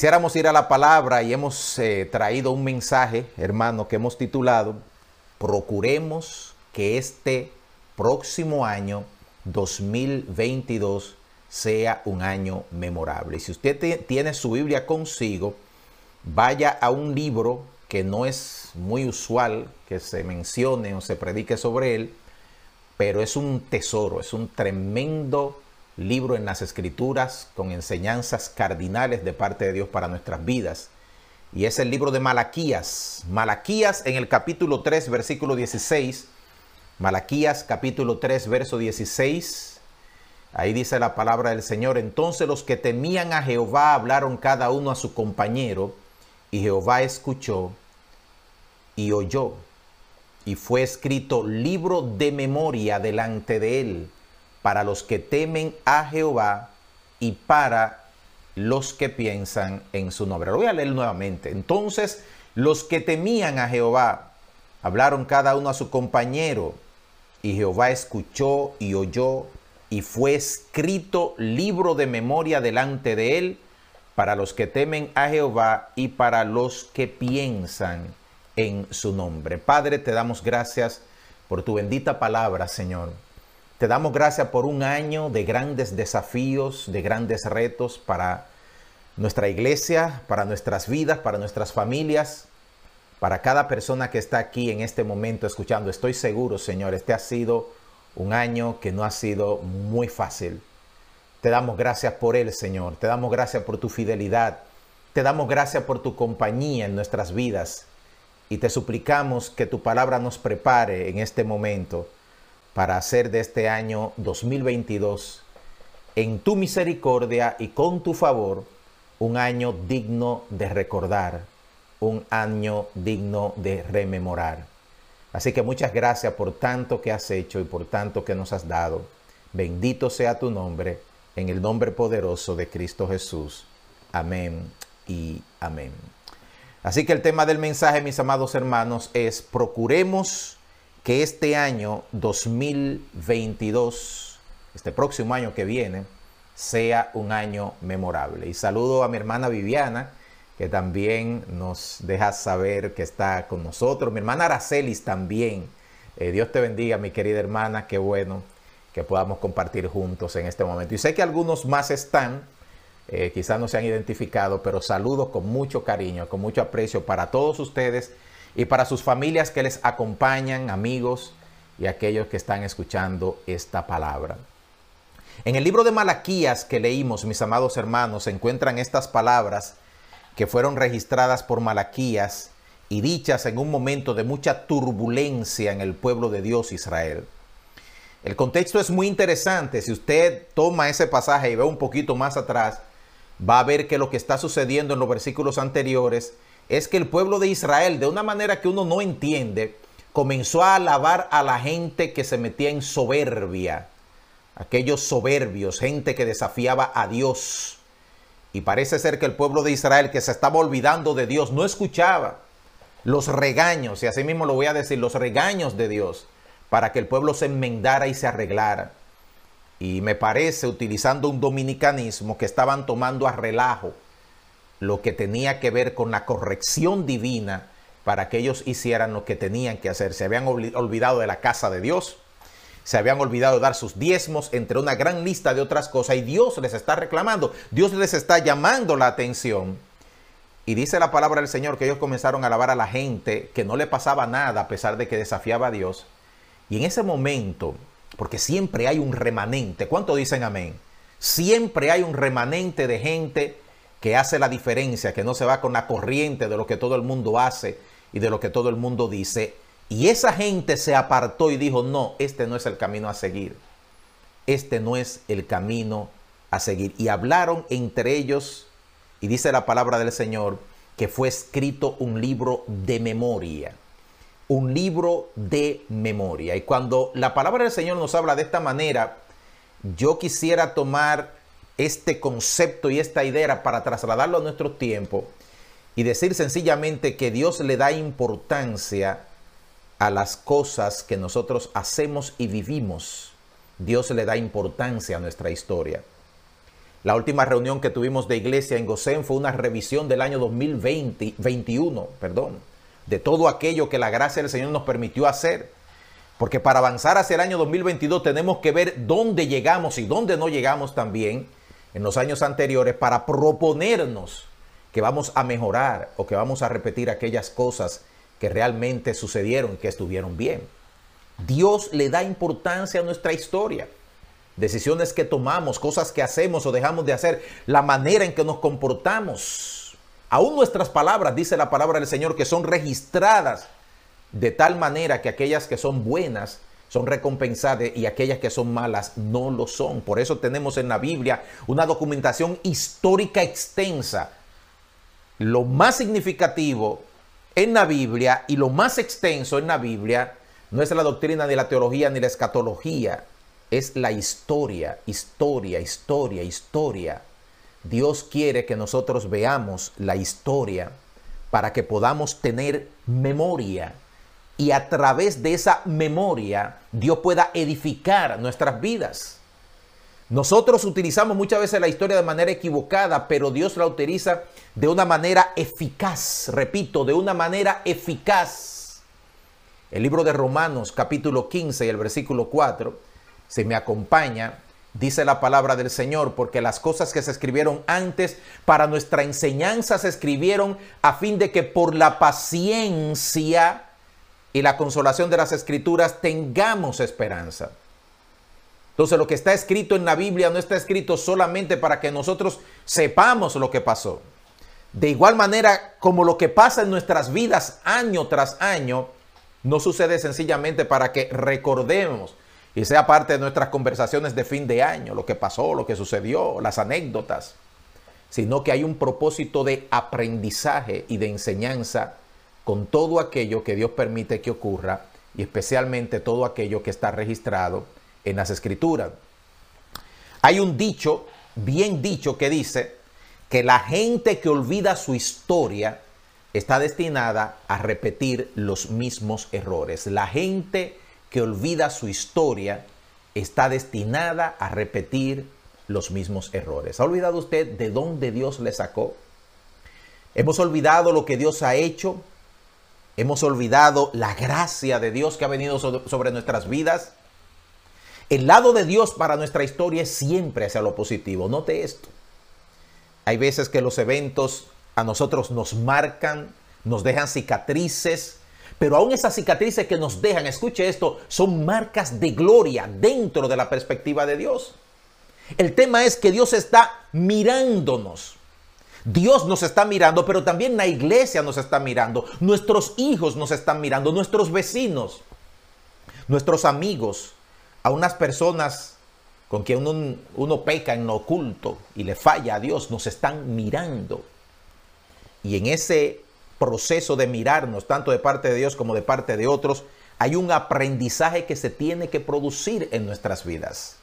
Quisiéramos ir a la palabra y hemos eh, traído un mensaje, hermano, que hemos titulado Procuremos que este próximo año 2022 sea un año memorable. Y si usted tiene su Biblia consigo, vaya a un libro que no es muy usual que se mencione o se predique sobre él, pero es un tesoro, es un tremendo libro en las escrituras con enseñanzas cardinales de parte de Dios para nuestras vidas. Y es el libro de Malaquías. Malaquías en el capítulo 3, versículo 16. Malaquías capítulo 3, verso 16. Ahí dice la palabra del Señor. Entonces los que temían a Jehová hablaron cada uno a su compañero, y Jehová escuchó y oyó. Y fue escrito libro de memoria delante de él para los que temen a Jehová y para los que piensan en su nombre. Lo voy a leer nuevamente. Entonces, los que temían a Jehová hablaron cada uno a su compañero, y Jehová escuchó y oyó, y fue escrito libro de memoria delante de él para los que temen a Jehová y para los que piensan en su nombre. Padre, te damos gracias por tu bendita palabra, Señor. Te damos gracias por un año de grandes desafíos, de grandes retos para nuestra iglesia, para nuestras vidas, para nuestras familias, para cada persona que está aquí en este momento escuchando. Estoy seguro, Señor, este ha sido un año que no ha sido muy fácil. Te damos gracias por él, Señor. Te damos gracias por tu fidelidad. Te damos gracias por tu compañía en nuestras vidas. Y te suplicamos que tu palabra nos prepare en este momento para hacer de este año 2022, en tu misericordia y con tu favor, un año digno de recordar, un año digno de rememorar. Así que muchas gracias por tanto que has hecho y por tanto que nos has dado. Bendito sea tu nombre, en el nombre poderoso de Cristo Jesús. Amén y amén. Así que el tema del mensaje, mis amados hermanos, es procuremos que este año 2022, este próximo año que viene, sea un año memorable. Y saludo a mi hermana Viviana, que también nos deja saber que está con nosotros. Mi hermana Aracelis también. Eh, Dios te bendiga, mi querida hermana. Qué bueno que podamos compartir juntos en este momento. Y sé que algunos más están, eh, quizás no se han identificado, pero saludo con mucho cariño, con mucho aprecio para todos ustedes y para sus familias que les acompañan, amigos y aquellos que están escuchando esta palabra. En el libro de Malaquías que leímos, mis amados hermanos, se encuentran estas palabras que fueron registradas por Malaquías y dichas en un momento de mucha turbulencia en el pueblo de Dios Israel. El contexto es muy interesante. Si usted toma ese pasaje y ve un poquito más atrás, va a ver que lo que está sucediendo en los versículos anteriores es que el pueblo de Israel, de una manera que uno no entiende, comenzó a alabar a la gente que se metía en soberbia, aquellos soberbios, gente que desafiaba a Dios. Y parece ser que el pueblo de Israel, que se estaba olvidando de Dios, no escuchaba los regaños, y así mismo lo voy a decir, los regaños de Dios, para que el pueblo se enmendara y se arreglara. Y me parece, utilizando un dominicanismo, que estaban tomando a relajo lo que tenía que ver con la corrección divina para que ellos hicieran lo que tenían que hacer. Se habían olvidado de la casa de Dios, se habían olvidado de dar sus diezmos entre una gran lista de otras cosas y Dios les está reclamando, Dios les está llamando la atención. Y dice la palabra del Señor que ellos comenzaron a alabar a la gente, que no le pasaba nada a pesar de que desafiaba a Dios. Y en ese momento, porque siempre hay un remanente, ¿cuánto dicen amén? Siempre hay un remanente de gente que hace la diferencia, que no se va con la corriente de lo que todo el mundo hace y de lo que todo el mundo dice. Y esa gente se apartó y dijo, no, este no es el camino a seguir. Este no es el camino a seguir. Y hablaron entre ellos, y dice la palabra del Señor, que fue escrito un libro de memoria. Un libro de memoria. Y cuando la palabra del Señor nos habla de esta manera, yo quisiera tomar este concepto y esta idea para trasladarlo a nuestro tiempo y decir sencillamente que Dios le da importancia a las cosas que nosotros hacemos y vivimos. Dios le da importancia a nuestra historia. La última reunión que tuvimos de iglesia en Gosén fue una revisión del año 2020, 21, perdón, de todo aquello que la gracia del Señor nos permitió hacer. Porque para avanzar hacia el año 2022 tenemos que ver dónde llegamos y dónde no llegamos también en los años anteriores para proponernos que vamos a mejorar o que vamos a repetir aquellas cosas que realmente sucedieron y que estuvieron bien. Dios le da importancia a nuestra historia decisiones que tomamos, cosas que hacemos o dejamos de hacer, la manera en que nos comportamos. Aún nuestras palabras, dice la palabra del Señor, que son registradas de tal manera que aquellas que son buenas son recompensadas y aquellas que son malas no lo son. Por eso tenemos en la Biblia una documentación histórica extensa. Lo más significativo en la Biblia y lo más extenso en la Biblia no es la doctrina ni la teología ni la escatología, es la historia, historia, historia, historia. Dios quiere que nosotros veamos la historia para que podamos tener memoria y a través de esa memoria Dios pueda edificar nuestras vidas. Nosotros utilizamos muchas veces la historia de manera equivocada, pero Dios la utiliza de una manera eficaz, repito, de una manera eficaz. El libro de Romanos capítulo 15 y el versículo 4 si me acompaña, dice la palabra del Señor, porque las cosas que se escribieron antes para nuestra enseñanza se escribieron a fin de que por la paciencia y la consolación de las escrituras tengamos esperanza. Entonces lo que está escrito en la Biblia no está escrito solamente para que nosotros sepamos lo que pasó. De igual manera como lo que pasa en nuestras vidas año tras año, no sucede sencillamente para que recordemos y sea parte de nuestras conversaciones de fin de año, lo que pasó, lo que sucedió, las anécdotas, sino que hay un propósito de aprendizaje y de enseñanza con todo aquello que Dios permite que ocurra y especialmente todo aquello que está registrado en las escrituras. Hay un dicho, bien dicho, que dice que la gente que olvida su historia está destinada a repetir los mismos errores. La gente que olvida su historia está destinada a repetir los mismos errores. ¿Ha olvidado usted de dónde Dios le sacó? Hemos olvidado lo que Dios ha hecho. Hemos olvidado la gracia de Dios que ha venido sobre nuestras vidas. El lado de Dios para nuestra historia es siempre hacia lo positivo. Note esto. Hay veces que los eventos a nosotros nos marcan, nos dejan cicatrices, pero aún esas cicatrices que nos dejan, escuche esto, son marcas de gloria dentro de la perspectiva de Dios. El tema es que Dios está mirándonos. Dios nos está mirando, pero también la iglesia nos está mirando. Nuestros hijos nos están mirando, nuestros vecinos, nuestros amigos, a unas personas con quien uno, uno peca en lo oculto y le falla a Dios, nos están mirando. Y en ese proceso de mirarnos, tanto de parte de Dios como de parte de otros, hay un aprendizaje que se tiene que producir en nuestras vidas.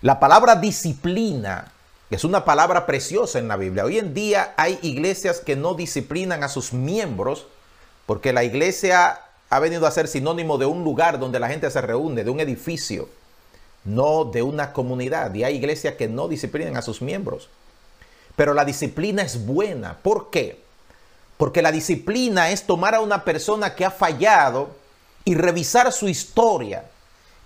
La palabra disciplina es una palabra preciosa en la Biblia. Hoy en día hay iglesias que no disciplinan a sus miembros porque la iglesia ha venido a ser sinónimo de un lugar donde la gente se reúne, de un edificio, no de una comunidad. Y hay iglesias que no disciplinan a sus miembros. Pero la disciplina es buena. ¿Por qué? Porque la disciplina es tomar a una persona que ha fallado y revisar su historia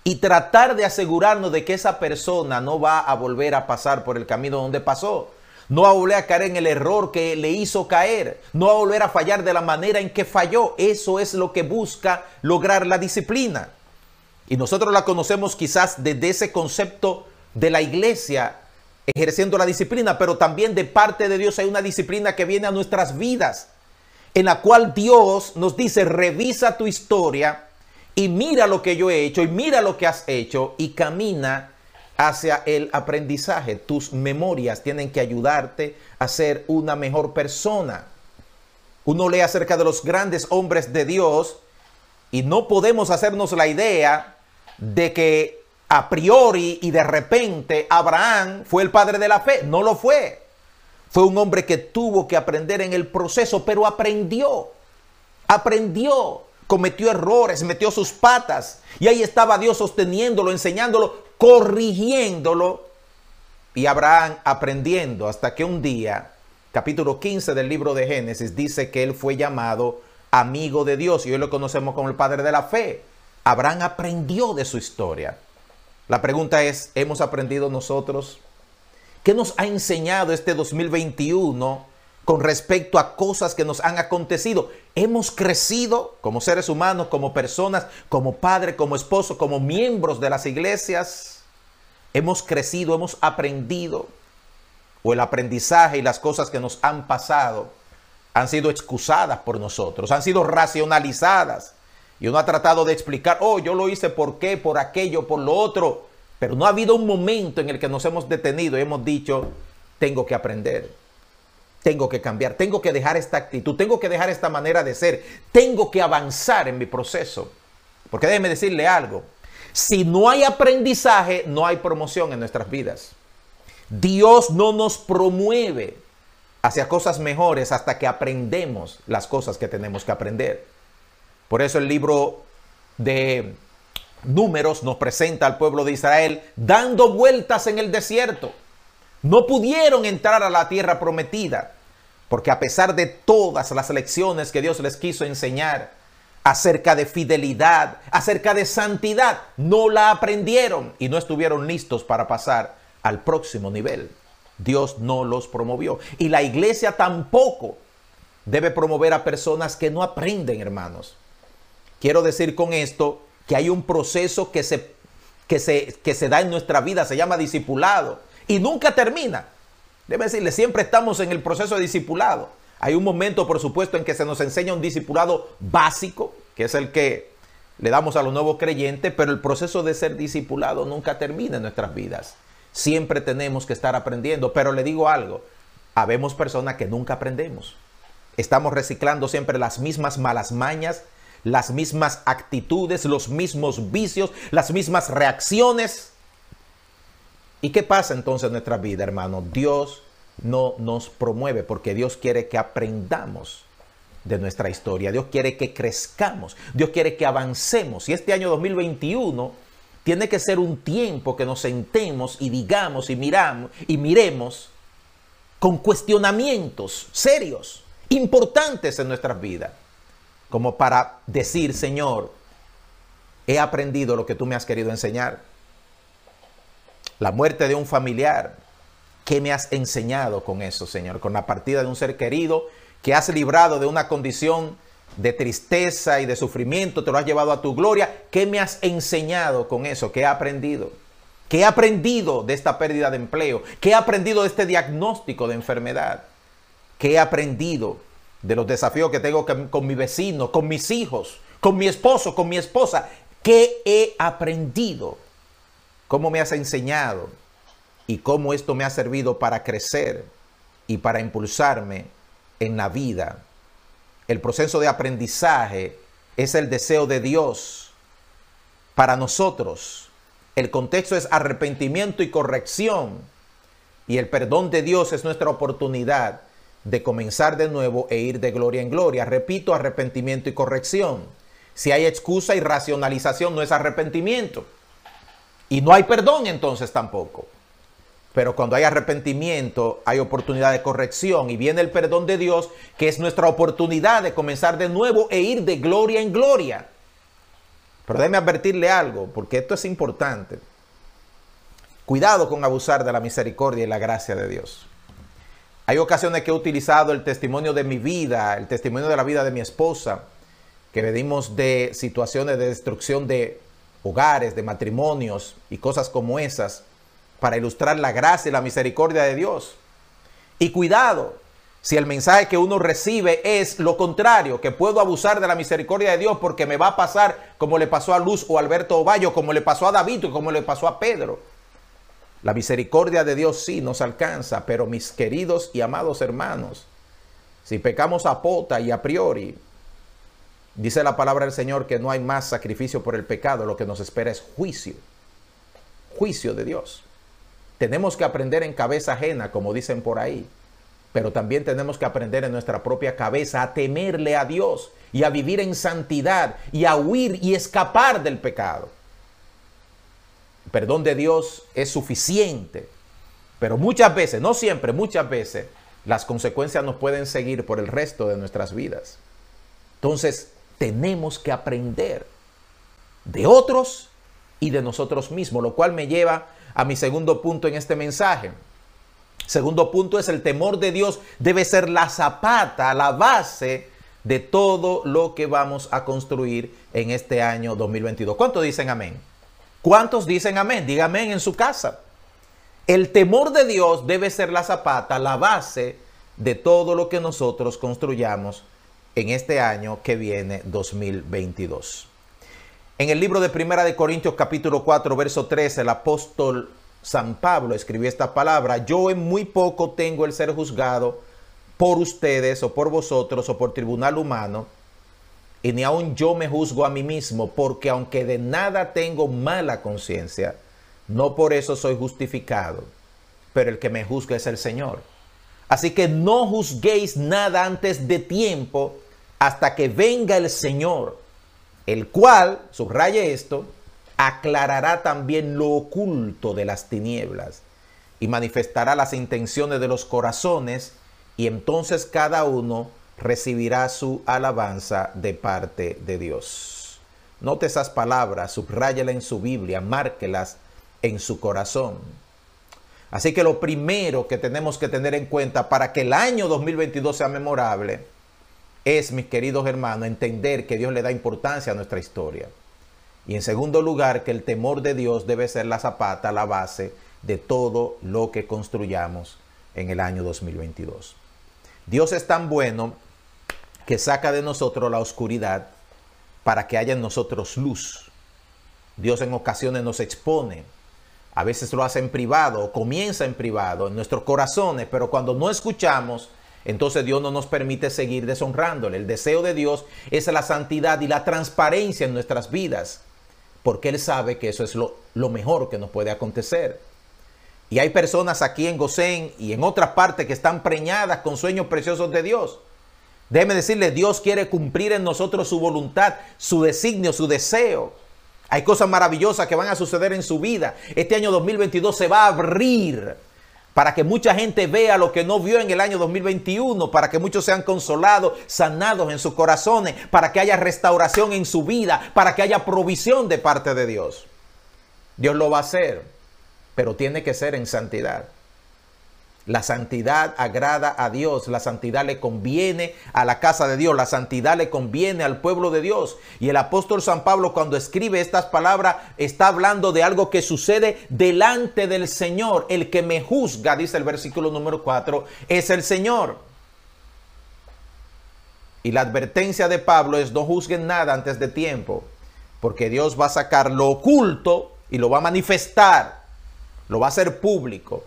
y tratar de asegurarnos de que esa persona no va a volver a pasar por el camino donde pasó. No va a volver a caer en el error que le hizo caer. No va a volver a fallar de la manera en que falló. Eso es lo que busca lograr la disciplina. Y nosotros la conocemos quizás desde ese concepto de la iglesia ejerciendo la disciplina, pero también de parte de Dios hay una disciplina que viene a nuestras vidas en la cual Dios nos dice, revisa tu historia y mira lo que yo he hecho y mira lo que has hecho y camina hacia el aprendizaje. Tus memorias tienen que ayudarte a ser una mejor persona. Uno lee acerca de los grandes hombres de Dios y no podemos hacernos la idea de que a priori y de repente Abraham fue el padre de la fe. No lo fue. Fue un hombre que tuvo que aprender en el proceso, pero aprendió. Aprendió. Cometió errores, metió sus patas. Y ahí estaba Dios sosteniéndolo, enseñándolo, corrigiéndolo. y Abraham aprendiendo hasta que un día, capítulo 15 del libro de Génesis, dice que él fue llamado amigo de Dios y hoy lo conocemos como el padre de la fe. Abraham aprendió de su historia. La pregunta es, ¿hemos aprendido nosotros? ¿Qué nos ha enseñado este 2021 con respecto a cosas que nos han acontecido? ¿Hemos crecido como seres humanos, como personas, como padre, como esposo, como miembros de las iglesias? ¿Hemos crecido, hemos aprendido? ¿O el aprendizaje y las cosas que nos han pasado han sido excusadas por nosotros, han sido racionalizadas? Y uno ha tratado de explicar, oh, yo lo hice por qué, por aquello, por lo otro. Pero no ha habido un momento en el que nos hemos detenido y hemos dicho, tengo que aprender, tengo que cambiar, tengo que dejar esta actitud, tengo que dejar esta manera de ser, tengo que avanzar en mi proceso. Porque déjeme decirle algo, si no hay aprendizaje, no hay promoción en nuestras vidas. Dios no nos promueve hacia cosas mejores hasta que aprendemos las cosas que tenemos que aprender. Por eso el libro de Números nos presenta al pueblo de Israel dando vueltas en el desierto. No pudieron entrar a la tierra prometida, porque a pesar de todas las lecciones que Dios les quiso enseñar acerca de fidelidad, acerca de santidad, no la aprendieron y no estuvieron listos para pasar al próximo nivel. Dios no los promovió. Y la iglesia tampoco debe promover a personas que no aprenden, hermanos. Quiero decir con esto que hay un proceso que se, que se, que se da en nuestra vida, se llama discipulado, y nunca termina. Debe decirle, siempre estamos en el proceso de discipulado. Hay un momento, por supuesto, en que se nos enseña un discipulado básico, que es el que le damos a los nuevos creyentes, pero el proceso de ser discipulado nunca termina en nuestras vidas. Siempre tenemos que estar aprendiendo, pero le digo algo, habemos personas que nunca aprendemos. Estamos reciclando siempre las mismas malas mañas, las mismas actitudes, los mismos vicios, las mismas reacciones. ¿Y qué pasa entonces en nuestra vida, hermano? Dios no nos promueve porque Dios quiere que aprendamos de nuestra historia. Dios quiere que crezcamos. Dios quiere que avancemos. Y este año 2021 tiene que ser un tiempo que nos sentemos y digamos y miramos y miremos con cuestionamientos serios, importantes en nuestras vidas como para decir, Señor, he aprendido lo que tú me has querido enseñar. La muerte de un familiar, ¿qué me has enseñado con eso, Señor? Con la partida de un ser querido que has librado de una condición de tristeza y de sufrimiento, te lo has llevado a tu gloria. ¿Qué me has enseñado con eso? ¿Qué he aprendido? ¿Qué he aprendido de esta pérdida de empleo? ¿Qué he aprendido de este diagnóstico de enfermedad? ¿Qué he aprendido de los desafíos que tengo con mi vecino, con mis hijos, con mi esposo, con mi esposa. ¿Qué he aprendido? ¿Cómo me has enseñado? ¿Y cómo esto me ha servido para crecer y para impulsarme en la vida? El proceso de aprendizaje es el deseo de Dios para nosotros. El contexto es arrepentimiento y corrección. Y el perdón de Dios es nuestra oportunidad de comenzar de nuevo e ir de gloria en gloria. Repito, arrepentimiento y corrección. Si hay excusa y racionalización, no es arrepentimiento. Y no hay perdón entonces tampoco. Pero cuando hay arrepentimiento, hay oportunidad de corrección y viene el perdón de Dios, que es nuestra oportunidad de comenzar de nuevo e ir de gloria en gloria. Pero déjeme advertirle algo, porque esto es importante. Cuidado con abusar de la misericordia y la gracia de Dios. Hay ocasiones que he utilizado el testimonio de mi vida, el testimonio de la vida de mi esposa, que venimos de situaciones de destrucción de hogares, de matrimonios y cosas como esas, para ilustrar la gracia y la misericordia de Dios. Y cuidado, si el mensaje que uno recibe es lo contrario, que puedo abusar de la misericordia de Dios porque me va a pasar como le pasó a Luz o Alberto Ovallo, como le pasó a David o como le pasó a Pedro. La misericordia de Dios sí nos alcanza, pero mis queridos y amados hermanos, si pecamos a pota y a priori, dice la palabra del Señor que no hay más sacrificio por el pecado, lo que nos espera es juicio, juicio de Dios. Tenemos que aprender en cabeza ajena, como dicen por ahí, pero también tenemos que aprender en nuestra propia cabeza a temerle a Dios y a vivir en santidad y a huir y escapar del pecado perdón de Dios es suficiente Pero muchas veces, no siempre, muchas veces, las consecuencias nos pueden seguir por el resto de nuestras vidas. Entonces, tenemos que aprender de otros y de nosotros mismos, lo cual me lleva a mi segundo punto en este mensaje. Segundo punto es el temor de Dios debe ser la zapata, la base de todo lo que vamos a construir en este año 2022. ¿Cuántos dicen amén? ¿Cuántos dicen amén? Dígame en su casa. El temor de Dios debe ser la zapata, la base de todo lo que nosotros construyamos en este año que viene 2022. En el libro de Primera de Corintios capítulo 4 verso 13 el apóstol San Pablo escribió esta palabra, yo en muy poco tengo el ser juzgado por ustedes o por vosotros o por tribunal humano, y ni aun yo me juzgo a mí mismo, porque aunque de nada tengo mala conciencia, no por eso soy justificado, pero el que me juzga es el Señor. Así que no juzguéis nada antes de tiempo hasta que venga el Señor, el cual, subraye esto, aclarará también lo oculto de las tinieblas y manifestará las intenciones de los corazones y entonces cada uno recibirá su alabanza de parte de Dios. Note esas palabras, subráyelas en su Biblia, márquelas en su corazón. Así que lo primero que tenemos que tener en cuenta para que el año 2022 sea memorable es, mis queridos hermanos, entender que Dios le da importancia a nuestra historia. Y en segundo lugar, que el temor de Dios debe ser la zapata, la base de todo lo que construyamos en el año 2022. Dios es tan bueno que saca de nosotros la oscuridad para que haya en nosotros luz. Dios en ocasiones nos expone. A veces lo hace en privado comienza en privado, en nuestros corazones, pero cuando no escuchamos, entonces Dios no nos permite seguir deshonrándole. El deseo de Dios es la santidad y la transparencia en nuestras vidas porque Él sabe que eso es lo, mejor que nos puede acontecer. Y hay personas aquí en Gosén y en otras partes que están preñadas con sueños preciosos de Dios. Déjeme decirle, Dios quiere cumplir en nosotros su voluntad, su designio, su deseo. Hay cosas maravillosas que van a suceder en su vida. Este año 2022 se va a abrir para que mucha gente vea lo que no vio en el año 2021, para que muchos sean consolados, sanados en sus corazones, para que haya restauración en su vida, para que haya provisión de parte de Dios. Dios lo va a hacer, pero tiene que ser en santidad. La santidad agrada a Dios, la santidad le conviene a la casa de Dios, la santidad le conviene al pueblo de Dios. Y el apóstol San Pablo cuando escribe estas palabras está hablando de algo que sucede delante del Señor. El que me juzga, dice el versículo número 4, es el Señor. Y la advertencia de Pablo es no juzguen nada antes de tiempo, porque Dios va a sacar lo oculto y lo va a manifestar, lo va a hacer público.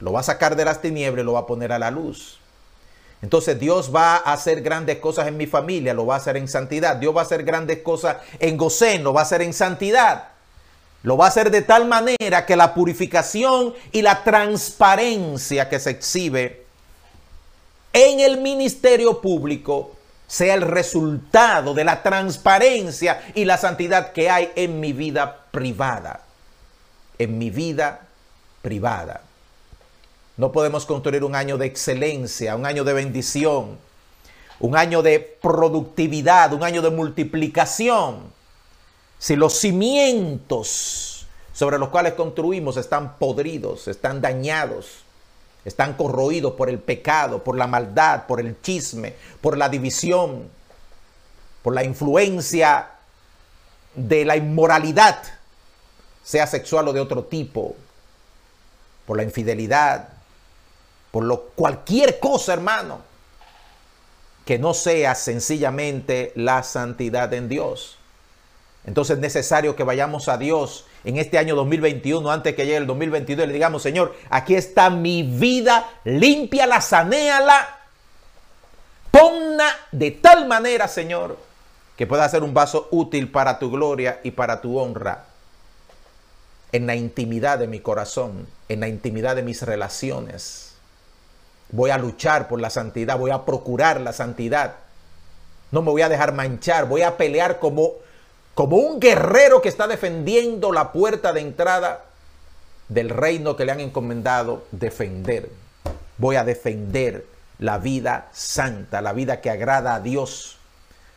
Lo va a sacar de las tinieblas y lo va a poner a la luz. Entonces Dios va a hacer grandes cosas en mi familia, lo va a hacer en santidad. Dios va a hacer grandes cosas en Gosén, lo va a hacer en santidad. Lo va a hacer de tal manera que la purificación y la transparencia que se exhibe en el ministerio público sea el resultado de la transparencia y la santidad que hay en mi vida privada. En mi vida privada. No podemos construir un año de excelencia, un año de bendición, un año de productividad, un año de multiplicación, si los cimientos sobre los cuales construimos están podridos, están dañados, están corroídos por el pecado, por la maldad, por el chisme, por la división, por la influencia de la inmoralidad, sea sexual o de otro tipo, por la infidelidad, por lo cualquier cosa, hermano, que no sea sencillamente la santidad en Dios. Entonces es necesario que vayamos a Dios en este año 2021, antes que llegue el 2022, y le digamos, Señor, aquí está mi vida, límpiala, sanéala, ponla de tal manera, Señor, que pueda ser un vaso útil para tu gloria y para tu honra. En la intimidad de mi corazón, en la intimidad de mis relaciones Voy a luchar por la santidad, voy a procurar la santidad. No me voy a dejar manchar, voy a pelear como, como un guerrero que está defendiendo la puerta de entrada del reino que le han encomendado defender. Voy a defender la vida santa, la vida que agrada a Dios,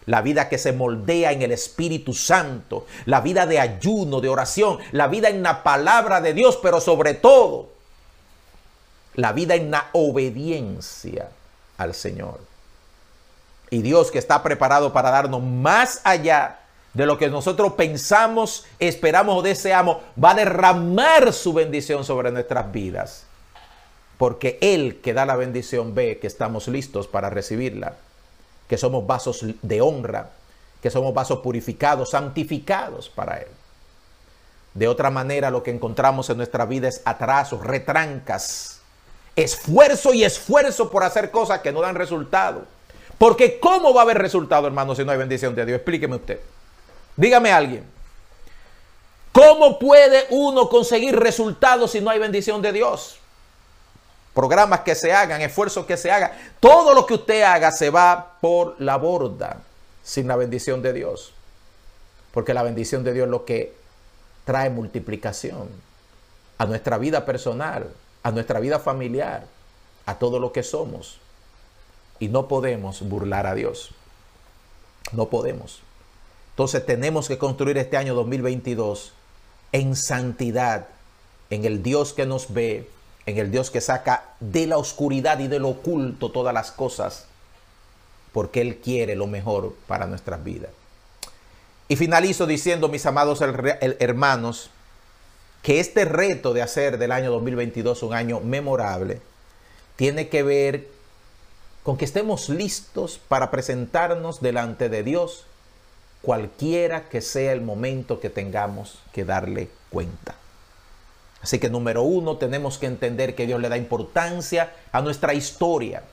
la vida que se moldea en el Espíritu Santo, la vida de ayuno, de oración, la vida en la palabra de Dios, pero sobre todo la vida en la obediencia al Señor. Y Dios que está preparado para darnos más allá de lo que nosotros pensamos, esperamos o deseamos, va a derramar su bendición sobre nuestras vidas. Porque Él que da la bendición ve que estamos listos para recibirla, que somos vasos de honra, que somos vasos purificados, santificados para Él. De otra manera, lo que encontramos en nuestra vida es atrasos, retrancas, esfuerzo y esfuerzo por hacer cosas que no dan resultado. Porque ¿cómo va a haber resultado, hermano, si no hay bendición de Dios? Explíqueme usted. Dígame alguien. ¿Cómo puede uno conseguir resultados si no hay bendición de Dios? Programas que se hagan, esfuerzos que se hagan, todo lo que usted haga se va por la borda sin la bendición de Dios. Porque la bendición de Dios es lo que trae multiplicación a nuestra vida personal, a nuestra vida familiar, a todo lo que somos. Y no podemos burlar a Dios. No podemos. Entonces tenemos que construir este año 2022 en santidad, en el Dios que nos ve, en el Dios que saca de la oscuridad y del oculto todas las cosas, porque Él quiere lo mejor para nuestras vidas. Y finalizo diciendo, mis amados hermanos, que este reto de hacer del año 2022 un año memorable tiene que ver con que estemos listos para presentarnos delante de Dios cualquiera que sea el momento que tengamos que darle cuenta. Así que número uno, tenemos que entender que Dios le da importancia a nuestra historia.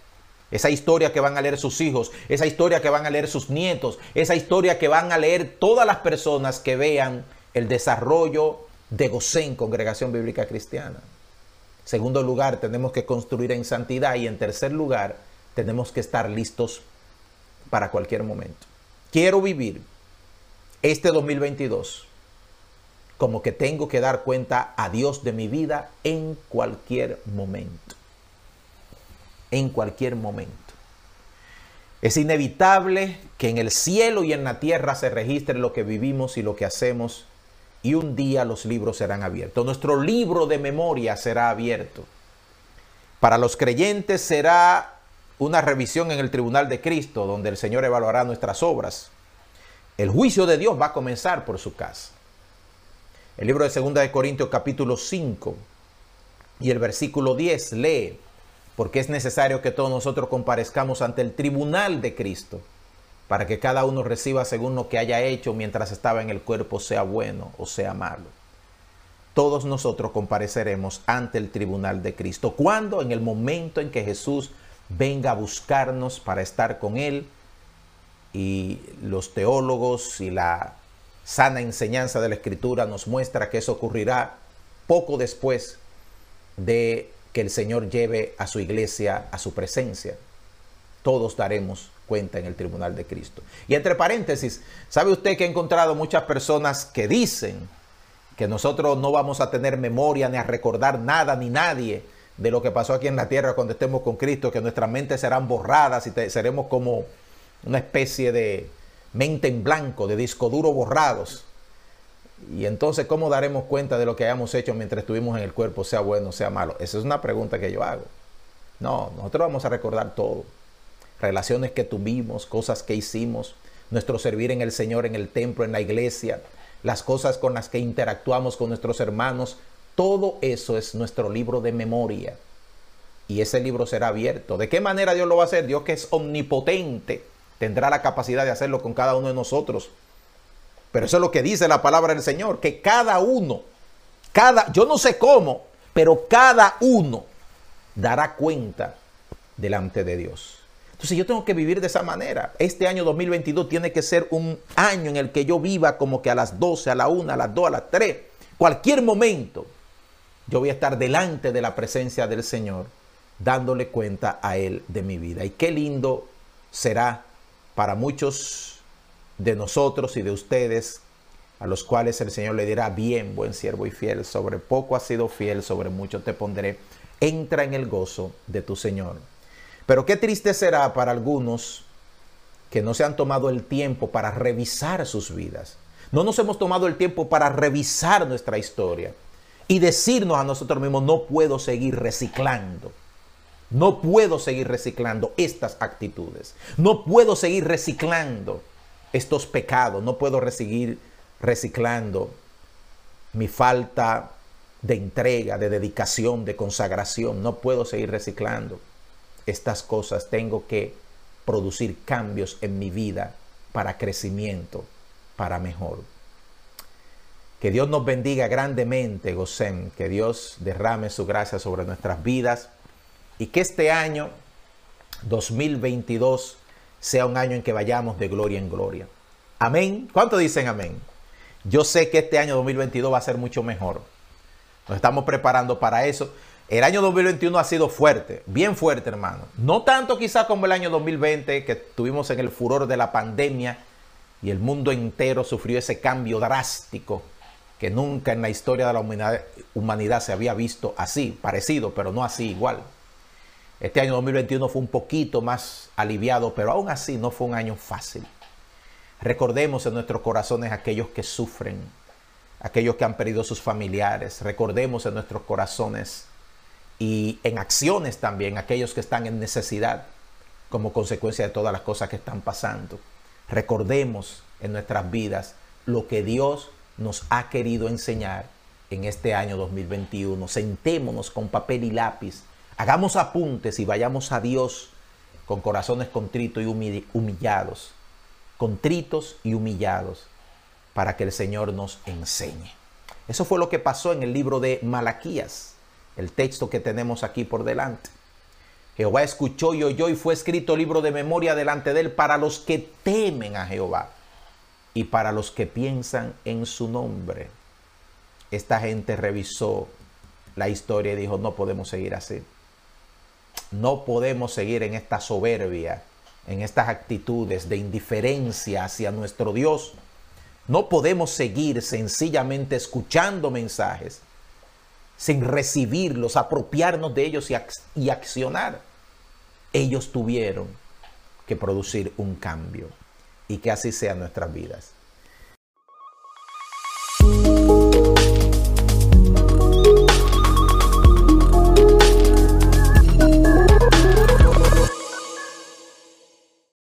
Esa historia que van a leer sus hijos, esa historia que van a leer sus nietos, esa historia que van a leer todas las personas que vean el desarrollo de Gosén, Congregación Bíblica Cristiana. segundo lugar, tenemos que construir en santidad y en tercer lugar, tenemos que estar listos para cualquier momento. Quiero vivir este 2022 como que tengo que dar cuenta a Dios de mi vida en cualquier momento. En cualquier momento. Es inevitable que en el cielo y en la tierra se registre lo que vivimos y lo que hacemos y un día los libros serán abiertos. Nuestro libro de memoria será abierto. Para los creyentes será una revisión en el tribunal de Cristo donde el Señor evaluará nuestras obras. El juicio de Dios va a comenzar por su casa. El libro de 2 de Corintios capítulo 5 y el versículo 10 lee, porque es necesario que todos nosotros comparezcamos ante el tribunal de Cristo, para que cada uno reciba según lo que haya hecho mientras estaba en el cuerpo, sea bueno o sea malo. Todos nosotros compareceremos ante el tribunal de Cristo. ¿Cuándo? En el momento en que Jesús venga a buscarnos para estar con Él y los teólogos y la sana enseñanza de la escritura nos muestra que eso ocurrirá poco después de que el Señor lleve a su iglesia a su presencia. Todos daremos cuenta en el tribunal de Cristo. Y entre paréntesis, ¿sabe usted que he encontrado muchas personas que dicen que nosotros no vamos a tener memoria ni a recordar nada ni nadie de lo que pasó aquí en la tierra cuando estemos con Cristo, que nuestras mentes serán borradas y seremos como una especie de mente en blanco, de disco duro borrados. Y entonces, ¿cómo daremos cuenta de lo que hayamos hecho mientras estuvimos en el cuerpo, sea bueno, sea malo? Esa es una pregunta que yo hago. No, nosotros vamos a recordar todo. Relaciones que tuvimos, cosas que hicimos, nuestro servir en el Señor, en el templo, en la iglesia, las cosas con las que interactuamos con nuestros hermanos. Todo eso es nuestro libro de memoria. Y ese libro será abierto. ¿De qué manera Dios lo va a hacer? Dios que es omnipotente tendrá la capacidad de hacerlo con cada uno de nosotros. Pero eso es lo que dice la palabra del Señor, que cada uno, cada, yo no sé cómo, pero cada uno dará cuenta delante de Dios. Entonces yo tengo que vivir de esa manera. Este año 2022 tiene que ser un año en el que yo viva como que a las 12, a la 1, a las 2, a las 3, cualquier momento, yo voy a estar delante de la presencia del Señor, dándole cuenta a Él de mi vida. Y qué lindo será para muchos de nosotros y de ustedes a los cuales el Señor le dirá, bien, buen siervo y fiel, sobre poco has sido fiel, sobre mucho te pondré, entra en el gozo de tu Señor. Pero qué triste será para algunos que no se han tomado el tiempo para revisar sus vidas. No nos hemos tomado el tiempo para revisar nuestra historia y decirnos a nosotros mismos, no puedo seguir reciclando. No puedo seguir reciclando estas actitudes. No puedo seguir reciclando estos pecados. No puedo seguir reciclando mi falta de entrega, de dedicación, de consagración. No puedo seguir reciclando estas cosas. Tengo que producir cambios en mi vida para crecimiento, para mejor. Que Dios nos bendiga grandemente, Gosén. Que Dios derrame su gracia sobre nuestras vidas. Y que este año 2022 sea un año en que vayamos de gloria en gloria. Amén. ¿Cuánto dicen amén? Yo sé que este año 2022 va a ser mucho mejor. Nos estamos preparando para eso. El año 2021 ha sido fuerte, bien fuerte, hermano. No tanto quizá como el año 2020, que estuvimos en el furor de la pandemia y el mundo entero sufrió ese cambio drástico que nunca en la historia de la humanidad, humanidad se había visto así, parecido, pero no así igual. Este año 2021 fue un poquito más aliviado, pero aún así no fue un año fácil. Recordemos en nuestros corazones aquellos que sufren, aquellos que han perdido sus familiares. Recordemos en nuestros corazones y en acciones también aquellos que están en necesidad como consecuencia de todas las cosas que están pasando. Recordemos en nuestras vidas lo que Dios nos ha querido enseñar en este año 2021. Sentémonos con papel y lápiz, hagamos apuntes y vayamos a Dios con corazones contritos y humillados contritos y humillados, para que el Señor nos enseñe. Eso fue lo que pasó en el libro de Malaquías, el texto que tenemos aquí por delante. Jehová escuchó y oyó y fue escrito libro de memoria delante de él para los que temen a Jehová y para los que piensan en su nombre. Esta gente revisó la historia y dijo, no podemos seguir así. No podemos seguir en esta soberbia en estas actitudes de indiferencia hacia nuestro Dios, no podemos seguir sencillamente escuchando mensajes sin recibirlos, apropiarnos de ellos y, y accionar. Ellos tuvieron que producir un cambio y que así sean nuestras vidas.